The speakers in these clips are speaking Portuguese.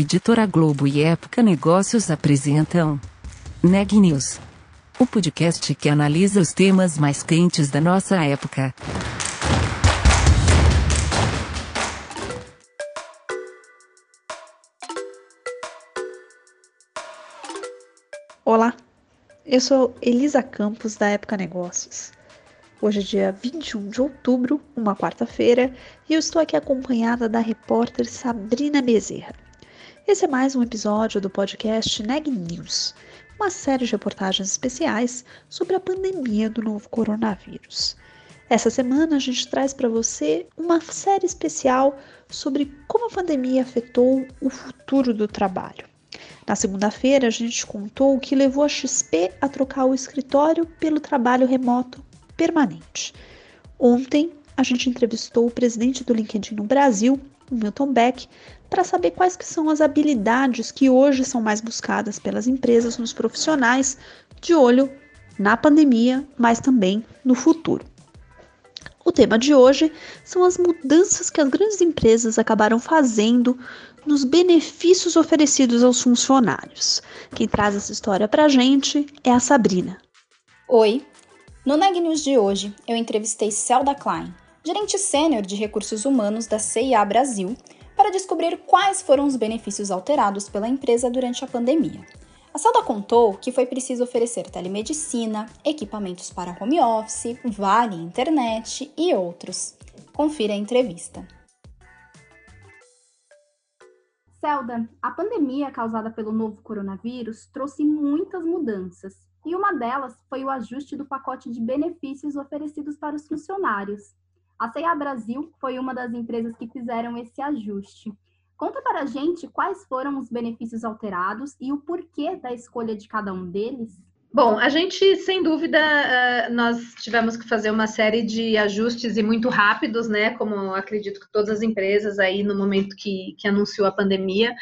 Editora Globo e Época Negócios apresentam Neg News, o podcast que analisa os temas mais quentes da nossa época. Olá, eu sou Elisa Campos da Época Negócios. Hoje é dia 21 de outubro, uma quarta-feira, e eu estou aqui acompanhada da repórter Sabrina Bezerra. Esse é mais um episódio do podcast Neg News, uma série de reportagens especiais sobre a pandemia do novo coronavírus. Essa semana a gente traz para você uma série especial sobre como a pandemia afetou o futuro do trabalho. Na segunda-feira, a gente contou o que levou a XP a trocar o escritório pelo trabalho remoto permanente. Ontem, a gente entrevistou o presidente do LinkedIn no Brasil, Milton Beck, para saber quais que são as habilidades que hoje são mais buscadas pelas empresas nos profissionais, de olho na pandemia, mas também no futuro. O tema de hoje são as mudanças que as grandes empresas acabaram fazendo nos benefícios oferecidos aos funcionários. Quem traz essa história para a gente é a Sabrina. Oi, no Neg News de hoje, eu entrevistei Celda Klein, gerente sênior de recursos humanos da CIA Brasil, para descobrir quais foram os benefícios alterados pela empresa durante a pandemia. A Celda contou que foi preciso oferecer telemedicina, equipamentos para home office, vale internet e outros. Confira a entrevista. Celda, a pandemia causada pelo novo coronavírus trouxe muitas mudanças e uma delas foi o ajuste do pacote de benefícios oferecidos para os funcionários. A CEA Brasil foi uma das empresas que fizeram esse ajuste. Conta para a gente quais foram os benefícios alterados e o porquê da escolha de cada um deles. Bom, a gente, sem dúvida, eh, nós tivemos que fazer uma série de ajustes e muito rápidos, né? Como acredito que todas as empresas aí no momento que, que anunciou a pandemia.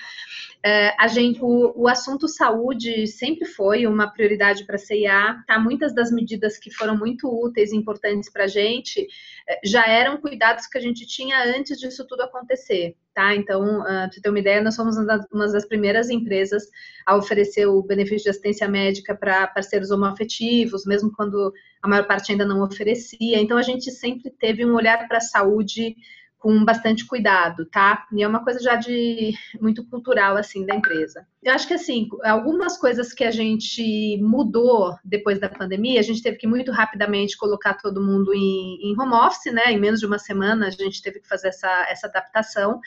É, a gente, o, o, assunto saúde sempre foi uma prioridade para a CIA, tá? Muitas das medidas que foram muito úteis e importantes para a gente é, já eram cuidados que a gente tinha antes disso tudo acontecer, tá? Então, uh, para você ter uma ideia, nós somos uma das primeiras empresas a oferecer o benefício de assistência médica para parceiros homoafetivos, mesmo quando a maior parte ainda não oferecia. Então, a gente sempre teve um olhar para a saúde com bastante cuidado, tá? E é uma coisa já de muito cultural assim da empresa. Eu acho que assim, algumas coisas que a gente mudou depois da pandemia, a gente teve que muito rapidamente colocar todo mundo em, em home office, né? Em menos de uma semana a gente teve que fazer essa, essa adaptação.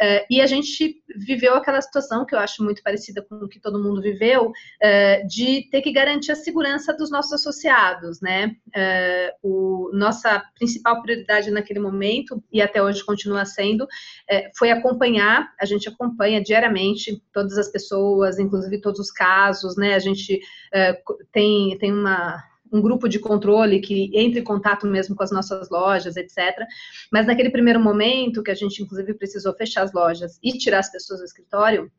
Uh, e a gente viveu aquela situação que eu acho muito parecida com o que todo mundo viveu, uh, de ter que garantir a segurança dos nossos associados, né? Uh, o, nossa principal prioridade naquele momento, e até hoje continua sendo, é, foi acompanhar, a gente acompanha diariamente todas as pessoas, inclusive todos os casos, né? A gente é, tem, tem uma, um grupo de controle que entra em contato mesmo com as nossas lojas, etc. Mas naquele primeiro momento, que a gente inclusive precisou fechar as lojas e tirar as pessoas do escritório,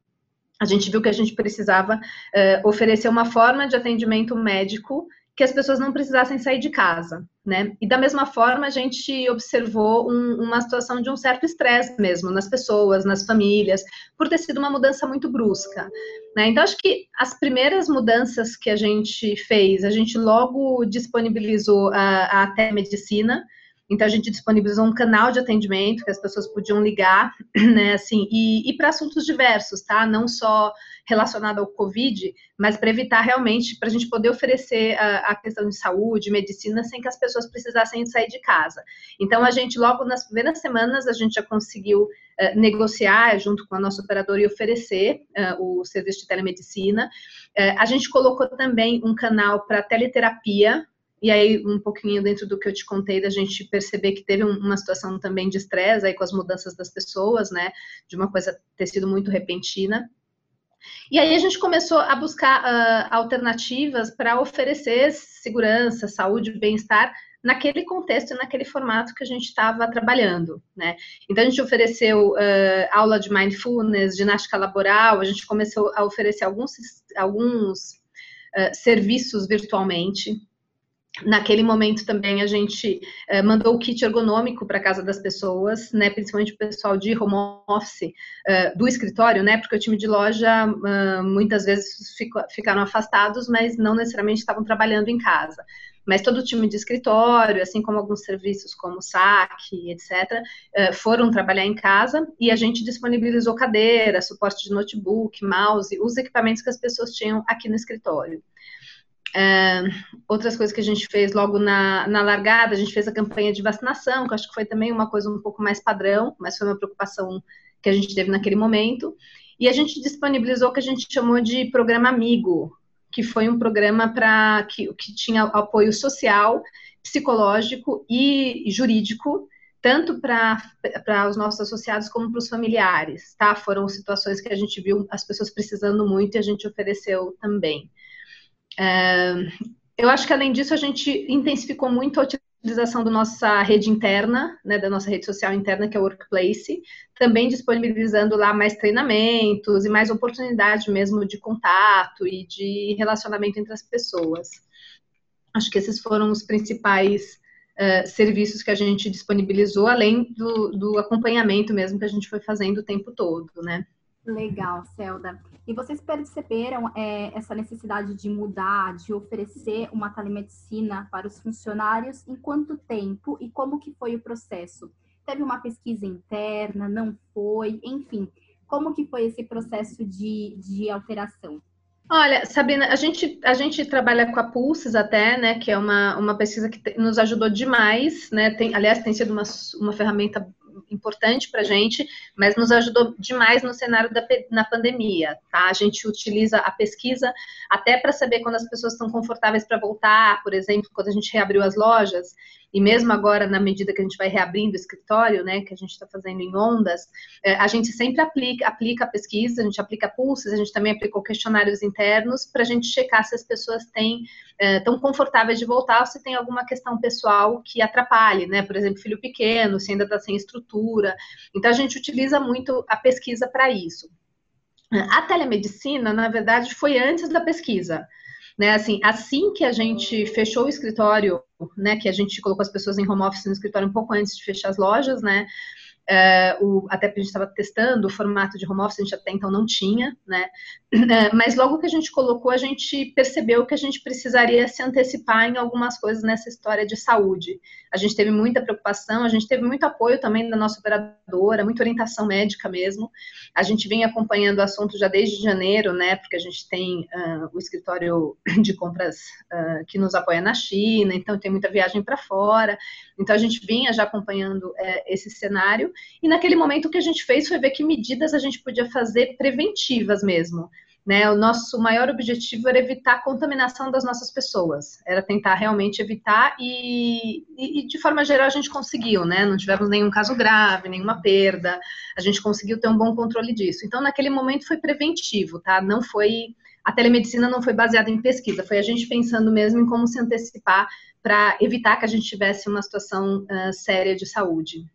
a gente viu que a gente precisava uh, oferecer uma forma de atendimento médico que as pessoas não precisassem sair de casa, né? E da mesma forma a gente observou um, uma situação de um certo estresse mesmo nas pessoas, nas famílias, por ter sido uma mudança muito brusca, né? Então acho que as primeiras mudanças que a gente fez, a gente logo disponibilizou a, a telemedicina, então a gente disponibilizou um canal de atendimento que as pessoas podiam ligar, né, assim, e, e para assuntos diversos, tá? Não só relacionado ao Covid, mas para evitar realmente, para a gente poder oferecer a, a, questão de saúde, medicina, sem que as pessoas precisassem sair de casa. Então a gente, logo nas primeiras semanas, a gente já conseguiu uh, negociar junto com a nossa operadora e oferecer uh, o serviço de telemedicina. Uh, a gente colocou também um canal para teleterapia, e aí, um pouquinho dentro do que eu te contei, da gente perceber que teve uma situação também de estresse aí com as mudanças das pessoas, né? De uma coisa ter sido muito repentina. E aí a gente começou a buscar uh, alternativas para oferecer segurança, saúde, bem-estar naquele contexto e naquele formato que a gente estava trabalhando, né? Então a gente ofereceu uh, aula de mindfulness, ginástica laboral, a gente começou a oferecer alguns, alguns uh, serviços virtualmente, Naquele momento também a gente uh, mandou o kit ergonômico para casa das pessoas, né, principalmente o pessoal de home office uh, do escritório, né, porque o time de loja uh, muitas vezes fico, ficaram afastados, mas não necessariamente estavam trabalhando em casa. Mas todo o time de escritório, assim como alguns serviços como saque, etc., foram trabalhar em casa e a gente disponibilizou cadeira, suporte de notebook, mouse, os equipamentos que as pessoas tinham aqui no escritório. Uh, outras coisas que a gente fez logo na, na largada, a gente fez a campanha de vacinação, que acho que foi também uma coisa um pouco mais padrão, mas foi uma preocupação que a gente teve naquele momento. E a gente disponibilizou o que a gente chamou de programa Amigo, que foi um programa para que, que tinha apoio social, psicológico e jurídico, tanto para os nossos associados como para os familiares, tá? Foram situações que a gente viu as pessoas precisando muito e a gente ofereceu também. É, eu acho que além disso a gente intensificou muito a utilização da nossa rede interna, né, da nossa rede social interna, que é o Workplace, também disponibilizando lá mais treinamentos e mais oportunidade mesmo de contato e de relacionamento entre as pessoas. Acho que esses foram os principais uh, serviços que a gente disponibilizou, além do, do acompanhamento mesmo que a gente foi fazendo o tempo todo, né? Legal, Celda. E vocês perceberam é, essa necessidade de mudar, de oferecer uma telemedicina para os funcionários em quanto tempo e como que foi o processo? Teve uma pesquisa interna, não foi? Enfim, como que foi esse processo de, de alteração? Olha, Sabrina, a gente, a gente trabalha com a Pulses até, né, que é uma, uma pesquisa que te, nos ajudou demais, né, tem, aliás, tem sido uma, uma ferramenta importante para a gente, mas nos ajudou demais no cenário da na pandemia, tá? A gente utiliza a pesquisa até para saber quando as pessoas estão confortáveis para voltar, por exemplo, quando a gente reabriu as lojas, e mesmo agora, na medida que a gente vai reabrindo o escritório, né, que a gente está fazendo em ondas, é, a gente sempre aplica, aplica a pesquisa, a gente aplica pulsos, a gente também aplicou questionários internos para a gente checar se as pessoas têm é, confortáveis de voltar ou se tem alguma questão pessoal que atrapalhe, né? Por exemplo, filho pequeno, se ainda está sem estrutura. Então, a gente utiliza muito a pesquisa para isso. A telemedicina, na verdade, foi antes da pesquisa. Né, assim, assim que a gente fechou o escritório, né, que a gente colocou as pessoas em home office no escritório um pouco antes de fechar as lojas, né, é, o, até porque a gente estava testando o formato de home office, a gente até então não tinha, né? É, mas logo que a gente colocou, a gente percebeu que a gente precisaria se antecipar em algumas coisas nessa história de saúde. A gente teve muita preocupação, a gente teve muito apoio também da nossa operadora, muita orientação médica mesmo. A gente vem acompanhando o assunto já desde janeiro, né? Porque a gente tem uh, o escritório de compras uh, que nos apoia na China, então tem muita viagem para fora. Então a gente vinha já acompanhando uh, esse cenário. E naquele momento o que a gente fez foi ver que medidas a gente podia fazer preventivas mesmo. Né, o nosso maior objetivo era evitar a contaminação das nossas pessoas, era tentar realmente evitar e, e, de forma geral a gente conseguiu, né? Não tivemos nenhum caso grave, nenhuma perda, a gente conseguiu ter um bom controle disso. Então, naquele momento foi preventivo, tá? Não foi a telemedicina não foi baseada em pesquisa, foi a gente pensando mesmo em como se antecipar para evitar que a gente tivesse uma situação uh, séria de saúde.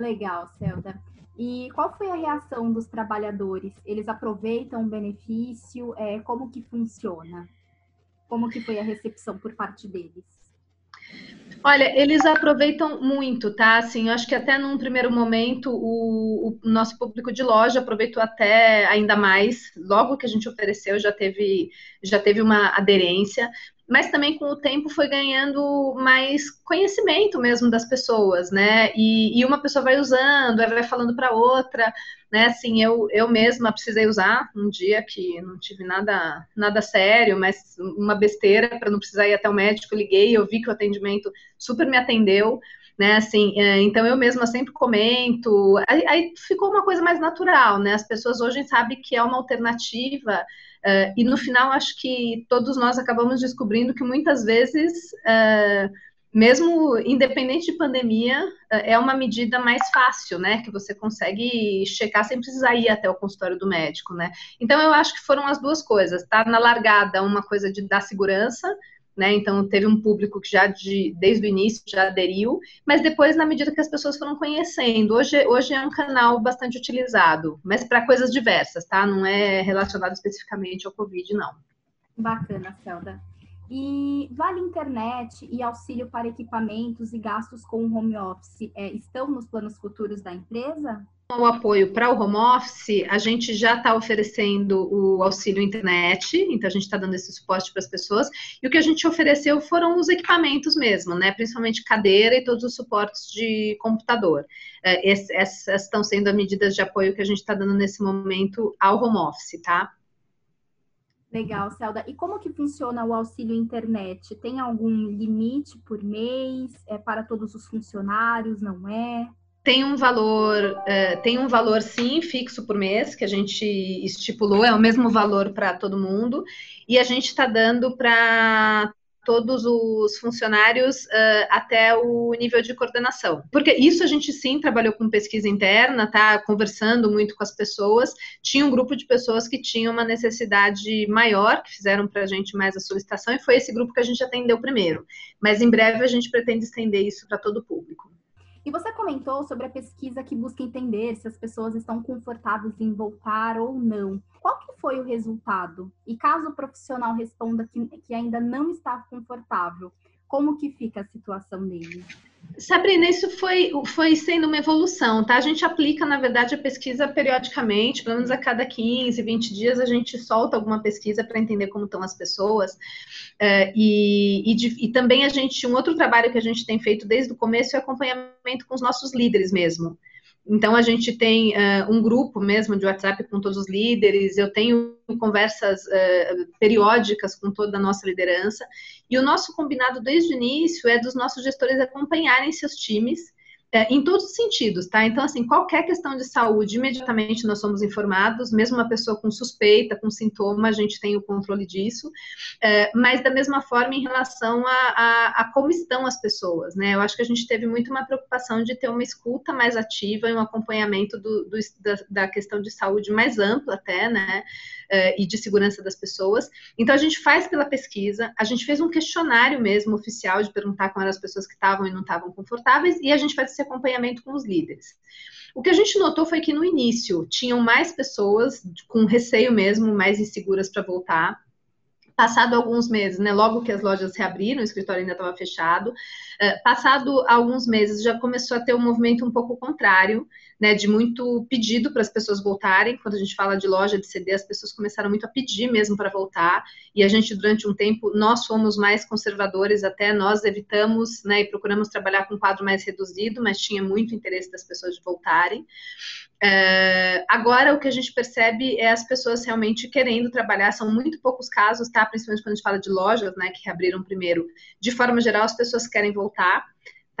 Legal, Celda. E qual foi a reação dos trabalhadores? Eles aproveitam o benefício? É, como que funciona? Como que foi a recepção por parte deles? Olha, eles aproveitam muito, tá? Assim, eu acho que até num primeiro momento o, o, nosso público de loja aproveitou até ainda mais. Logo que a gente ofereceu, já teve, já teve uma aderência mas também com o tempo foi ganhando mais conhecimento mesmo das pessoas, né? E, e uma pessoa vai usando, vai falando para outra, né? Assim, eu, eu mesma precisei usar um dia que não tive nada nada sério, mas uma besteira para não precisar ir até o médico, liguei, eu vi que o atendimento super me atendeu, né? Assim, é, então eu mesma sempre comento, aí, aí ficou uma coisa mais natural, né? As pessoas hoje sabem que é uma alternativa Uh, e no final, acho que todos nós acabamos descobrindo que muitas vezes, uh, mesmo independente de pandemia, uh, é uma medida mais fácil, né? Que você consegue checar sem precisar ir até o consultório do médico, né? Então, eu acho que foram as duas coisas, tá? Na largada, uma coisa de dar segurança, né? Então teve um público que já de, desde o início já aderiu, mas depois na medida que as pessoas foram conhecendo, hoje, hoje é um canal bastante utilizado, mas para coisas diversas, tá? Não é relacionado especificamente ao Covid, não. Bacana, Celda. E vale internet e auxílio para equipamentos e gastos com home office é, estão nos planos futuros da empresa? O apoio para o home office, a gente já está oferecendo o auxílio internet, então a gente está dando esse suporte para as pessoas, e o que a gente ofereceu foram os equipamentos mesmo, né? Principalmente cadeira e todos os suportes de computador. É, essas estão sendo as medidas de apoio que a gente está dando nesse momento ao home office, tá? Legal, Celda. E como que funciona o auxílio internet? Tem algum limite por mês? É para todos os funcionários? Não é? Tem um valor, é, tem um valor sim fixo por mês que a gente estipulou, é o mesmo valor para todo mundo, e a gente está dando para todos os funcionários uh, até o nível de coordenação. Porque isso a gente sim trabalhou com pesquisa interna, tá? Conversando muito com as pessoas. Tinha um grupo de pessoas que tinham uma necessidade maior, que fizeram para a gente mais a solicitação, e foi esse grupo que a gente atendeu primeiro. Mas em breve a gente pretende estender isso para todo o público. E você comentou sobre a pesquisa que busca entender se as pessoas estão confortáveis em voltar ou não. Qual que foi o resultado? E caso o profissional responda que, que ainda não está confortável, como que fica a situação dele? Sabrina, isso foi, foi sendo uma evolução, tá? A gente aplica, na verdade, a pesquisa periodicamente, pelo menos a cada 15, 20 dias a gente solta alguma pesquisa para entender como estão as pessoas. Uh, e, e, e, também a gente, um outro trabalho que a gente tem feito desde o começo é acompanhamento com os nossos líderes mesmo. Então, a gente tem uh, um grupo mesmo de WhatsApp com todos os líderes, eu tenho conversas uh, periódicas com toda a nossa liderança, e o nosso combinado desde o início é dos nossos gestores acompanharem seus times é, em todos os sentidos, tá? Então, assim, qualquer questão de saúde, imediatamente nós somos informados, mesmo uma pessoa com suspeita, com sintoma, a gente tem o controle disso, é, mas da mesma forma em relação a, a, a, como estão as pessoas, né? Eu acho que a gente teve muito uma preocupação de ter uma escuta mais ativa e um acompanhamento do, do, da, da, questão de saúde mais ampla até, né? É, e de segurança das pessoas. Então, a gente faz pela pesquisa, a gente fez um questionário mesmo oficial de perguntar como eram as pessoas que estavam e não estavam confortáveis, e a gente faz esse acompanhamento com os líderes. O que a gente notou foi que no início tinham mais pessoas com receio mesmo, mais inseguras para voltar. Passado alguns meses, né, logo que as lojas reabriram, o escritório ainda estava fechado, é, passado alguns meses já começou a ter um movimento um pouco contrário, né, de muito pedido para as pessoas voltarem. Quando a gente fala de loja de CD, as pessoas começaram muito a pedir mesmo para voltar. E a gente, durante um tempo, nós fomos mais conservadores, até nós evitamos, né, e procuramos trabalhar com um quadro mais reduzido, mas tinha muito interesse das pessoas de voltarem. É, agora, o que a gente percebe é as pessoas realmente querendo trabalhar, são muito poucos casos, tá? Principalmente quando a gente fala de lojas, né, que reabriram primeiro. De forma geral, as pessoas querem voltar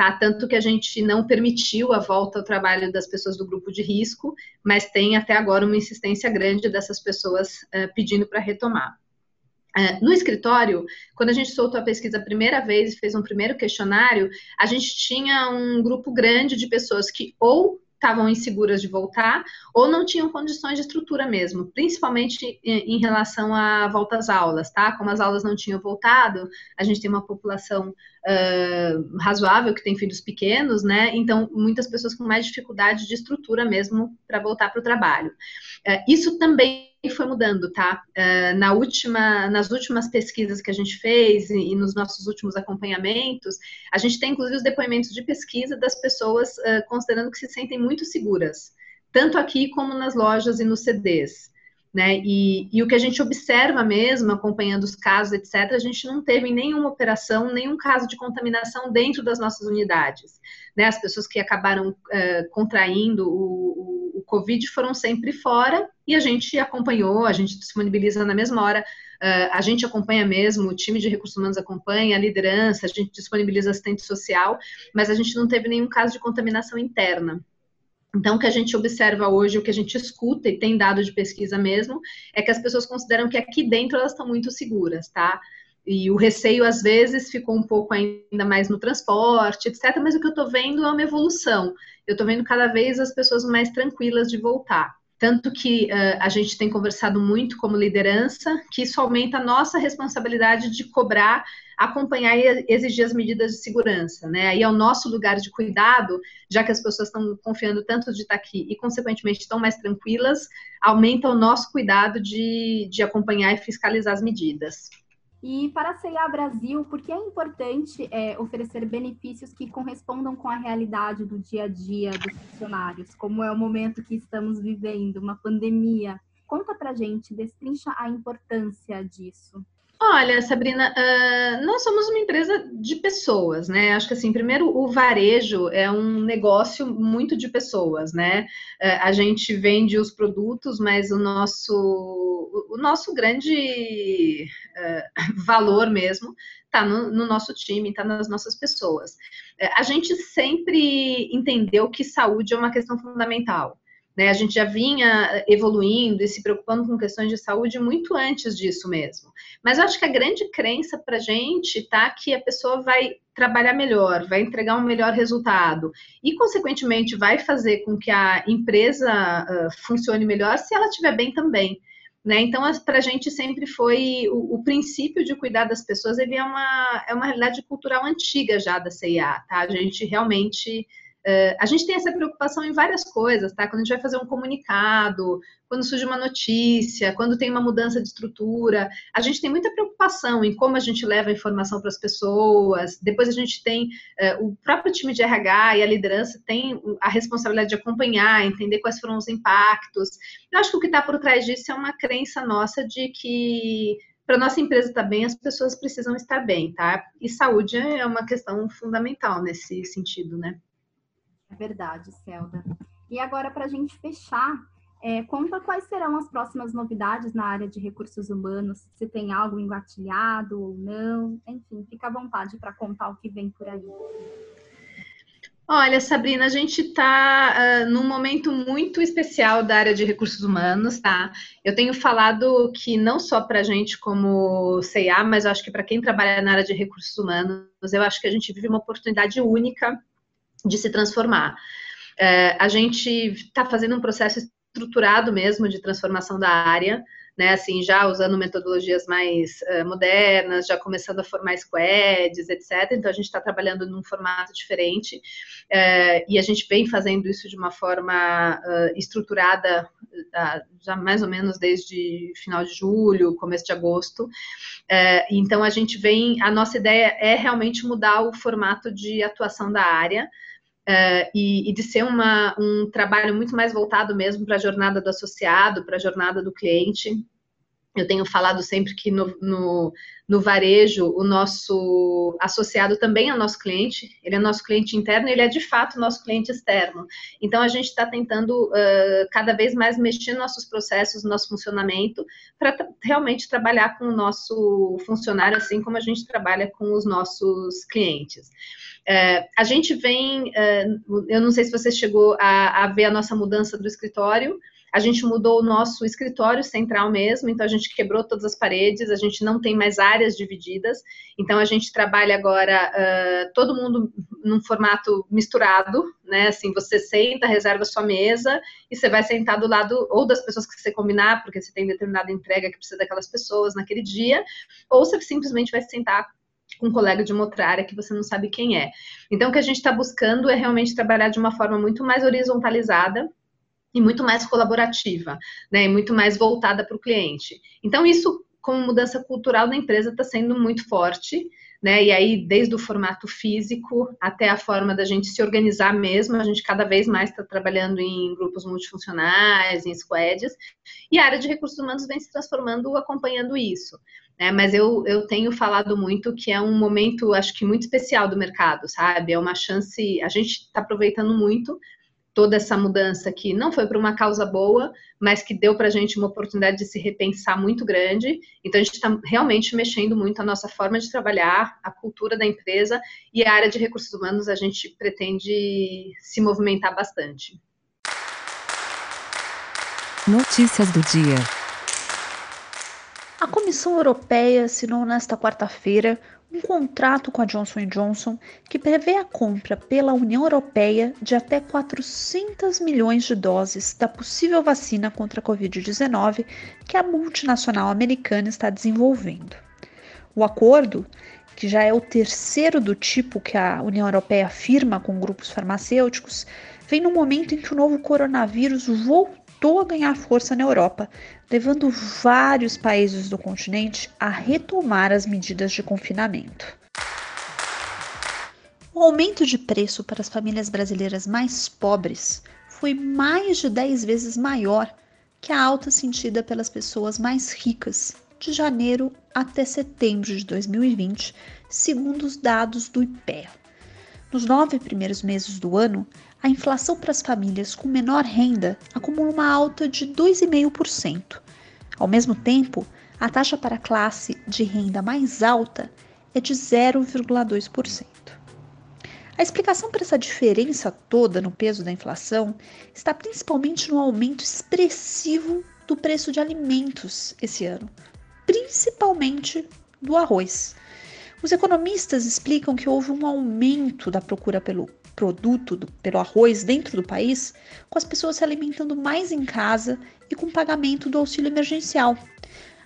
tá? Tanto que a gente não permitiu a volta ao trabalho das pessoas do grupo de risco, mas tem até agora uma insistência grande dessas pessoas uh, pedindo para retomar. Uh, no escritório, quando a gente soltou a pesquisa a primeira vez e fez um primeiro questionário, a gente tinha um grupo grande de pessoas que ou estavam inseguras de voltar ou não tinham condições de estrutura mesmo, principalmente em, relação à volta às aulas, tá? Como as aulas não tinham voltado, a gente tem uma população uh, razoável que tem filhos pequenos, né? Então, muitas pessoas com mais dificuldade de estrutura mesmo para voltar para o trabalho. Uh, isso também foi mudando, tá? Uh, na última, nas últimas pesquisas que a gente fez e, e, nos nossos últimos acompanhamentos, a gente tem inclusive os depoimentos de pesquisa das pessoas uh, considerando que se sentem muito seguras, tanto aqui como nas lojas e nos CDs. Né? E, e, o que a gente observa mesmo, acompanhando os casos, etc., a gente não teve nenhuma operação, nenhum caso de contaminação dentro das nossas unidades. Né? As pessoas que acabaram uh, contraindo o, Covid foram sempre fora e a gente acompanhou, a gente disponibiliza na mesma hora, uh, a gente acompanha mesmo, o time de recursos humanos acompanha, a liderança, a gente disponibiliza assistente social, mas a gente não teve nenhum caso de contaminação interna. Então, o que a gente observa hoje, o que a gente escuta e tem dado de pesquisa mesmo, é que as pessoas consideram que aqui dentro elas estão muito seguras, tá? E o receio, às vezes, ficou um pouco ainda mais no transporte, etc. Mas o que eu estou vendo é uma evolução. Eu estou vendo cada vez as pessoas mais tranquilas de voltar. Tanto que uh, a gente tem conversado muito como liderança, que isso aumenta a nossa responsabilidade de cobrar, acompanhar e exigir as medidas de segurança, né? Aí é o nosso lugar de cuidado, já que as pessoas estão confiando tanto de estar aqui e, consequentemente, estão mais tranquilas, aumenta o nosso cuidado de, de acompanhar e fiscalizar as medidas. E para a CIA Brasil, por que é importante é, oferecer benefícios que correspondam com a realidade do dia a dia dos funcionários, como é o momento que estamos vivendo, uma pandemia? Conta para gente, destrincha a importância disso. Olha, Sabrina, uh, nós somos uma empresa de pessoas, né? Acho que assim, primeiro o varejo é um negócio muito de pessoas, né? Uh, a gente vende os produtos, mas o nosso, o nosso grande uh, valor mesmo está no, no, nosso time, está nas nossas pessoas. a gente sempre entendeu que saúde é uma questão fundamental. Né? A gente já vinha evoluindo e se preocupando com questões de saúde muito antes disso mesmo. Mas eu acho que a grande crença para a gente tá que a pessoa vai trabalhar melhor, vai entregar um melhor resultado e, consequentemente, vai fazer com que a empresa uh, funcione melhor se ela estiver bem também. Né? Então, para a gente sempre foi o, o, princípio de cuidar das pessoas, ele é uma, é uma realidade cultural antiga já da CIA, tá? A gente realmente Uh, a gente tem essa preocupação em várias coisas, tá? Quando a gente vai fazer um comunicado, quando surge uma notícia, quando tem uma mudança de estrutura, a gente tem muita preocupação em como a gente leva a informação para as pessoas. Depois a gente tem uh, o próprio time de RH e a liderança tem a responsabilidade de acompanhar, entender quais foram os impactos. Eu acho que o que está por trás disso é uma crença nossa de que para nossa empresa estar tá bem, as pessoas precisam estar bem, tá? E saúde é uma questão fundamental nesse sentido, né? É verdade, Celda. E agora, para a gente fechar, é, conta quais serão as próximas novidades na área de recursos humanos, se tem algo engatilhado ou não, enfim, fica à vontade para contar o que vem por aí. Olha, Sabrina, a gente está uh, num momento muito especial da área de recursos humanos, tá? Eu tenho falado que não só para a gente como CA, mas acho que para quem trabalha na área de recursos humanos, eu acho que a gente vive uma oportunidade única de se transformar. É, a gente está fazendo um processo estruturado mesmo de transformação da área, né, assim, já usando metodologias mais uh, modernas, já começando a formar squads, etc. Então, a gente está trabalhando num formato diferente uh, e a gente vem fazendo isso de uma forma uh, estruturada já mais ou menos desde final de julho, começo de agosto. então, a gente vem, a nossa ideia é realmente mudar o formato de atuação da área, Uh, e, e, de ser uma, um trabalho muito mais voltado mesmo para a jornada do associado, para a jornada do cliente. Eu tenho falado sempre que no, no, no, varejo, o nosso associado também é nosso cliente, ele é nosso cliente interno ele é de fato nosso cliente externo. Então, a gente está tentando uh, cada vez mais mexer nos nossos processos, no nosso funcionamento, para realmente trabalhar com o nosso funcionário, assim como a gente trabalha com os nossos clientes. É, a gente vem, eu não sei se você chegou a, a, ver a nossa mudança do escritório. A gente mudou o nosso escritório central mesmo, então a gente quebrou todas as paredes, a gente não tem mais áreas divididas, então a gente trabalha agora uh, todo mundo num formato misturado, né? Assim, você senta, reserva sua mesa e você vai sentar do lado ou das pessoas que você combinar, porque você tem determinada entrega que precisa daquelas pessoas naquele dia, ou você simplesmente vai sentar com um colega de uma outra área que você não sabe quem é. Então, o que a gente está buscando é realmente trabalhar de uma forma muito mais horizontalizada e muito mais colaborativa, né? E muito mais voltada para o cliente. Então, isso, como mudança cultural da empresa, está sendo muito forte. Né? E aí, desde o formato físico até a forma da gente se organizar mesmo, a gente cada vez mais está trabalhando em grupos multifuncionais, em squads, e a área de recursos humanos vem se transformando acompanhando isso. Né? Mas eu, eu tenho falado muito que é um momento, acho que muito especial do mercado, sabe? É uma chance, a gente está aproveitando muito toda essa mudança que não foi para uma causa boa, mas que deu para a gente uma oportunidade de se repensar muito grande. Então, a gente está realmente mexendo muito a nossa forma de trabalhar, a cultura da empresa e a área de recursos humanos, a gente pretende se movimentar bastante. Notícias do dia. A Comissão Europeia assinou nesta quarta-feira um contrato com a Johnson Johnson que prevê a compra pela União Europeia de até 400 milhões de doses da possível vacina contra a Covid-19 que a multinacional americana está desenvolvendo. O acordo, que já é o terceiro do tipo que a União Europeia firma com grupos farmacêuticos, vem no momento em que o novo coronavírus voltou voltou a ganhar força na Europa, levando vários países do continente a retomar as medidas de confinamento. O aumento de preço para as famílias brasileiras mais pobres foi mais de 10 vezes maior que a alta sentida pelas pessoas mais ricas de janeiro até setembro de 2020, segundo os dados do IPEA. Nos nove primeiros meses do ano, a inflação para as famílias com menor renda acumula uma alta de 2,5%. Ao mesmo tempo, a taxa para a classe de renda mais alta é de 0,2%. A explicação para essa diferença toda no peso da inflação está principalmente no aumento expressivo do preço de alimentos esse ano, principalmente do arroz. Os economistas explicam que houve um aumento da procura pelo produto, do, pelo arroz dentro do país, com as pessoas se alimentando mais em casa e com pagamento do auxílio emergencial.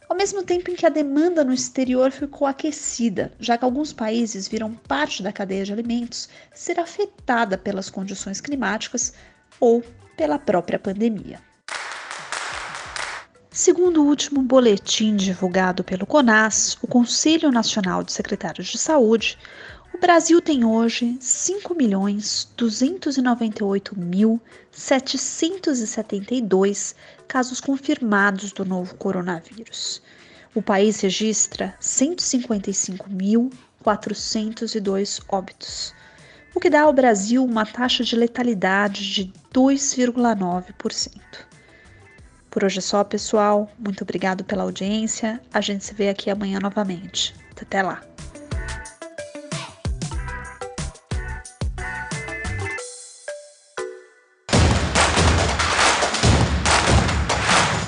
Ao mesmo tempo em que a demanda no exterior ficou aquecida, já que alguns países viram parte da cadeia de alimentos ser afetada pelas condições climáticas ou pela própria pandemia. Segundo o último boletim divulgado pelo CONAS, o Conselho Nacional de Secretários de Saúde, Brasil tem hoje 5.298.772 casos confirmados do novo coronavírus. O país registra 155.402 óbitos, o que dá ao Brasil uma taxa de letalidade de 2,9%. Por hoje é só, pessoal. Muito obrigado pela audiência. A gente se vê aqui amanhã novamente. Até lá.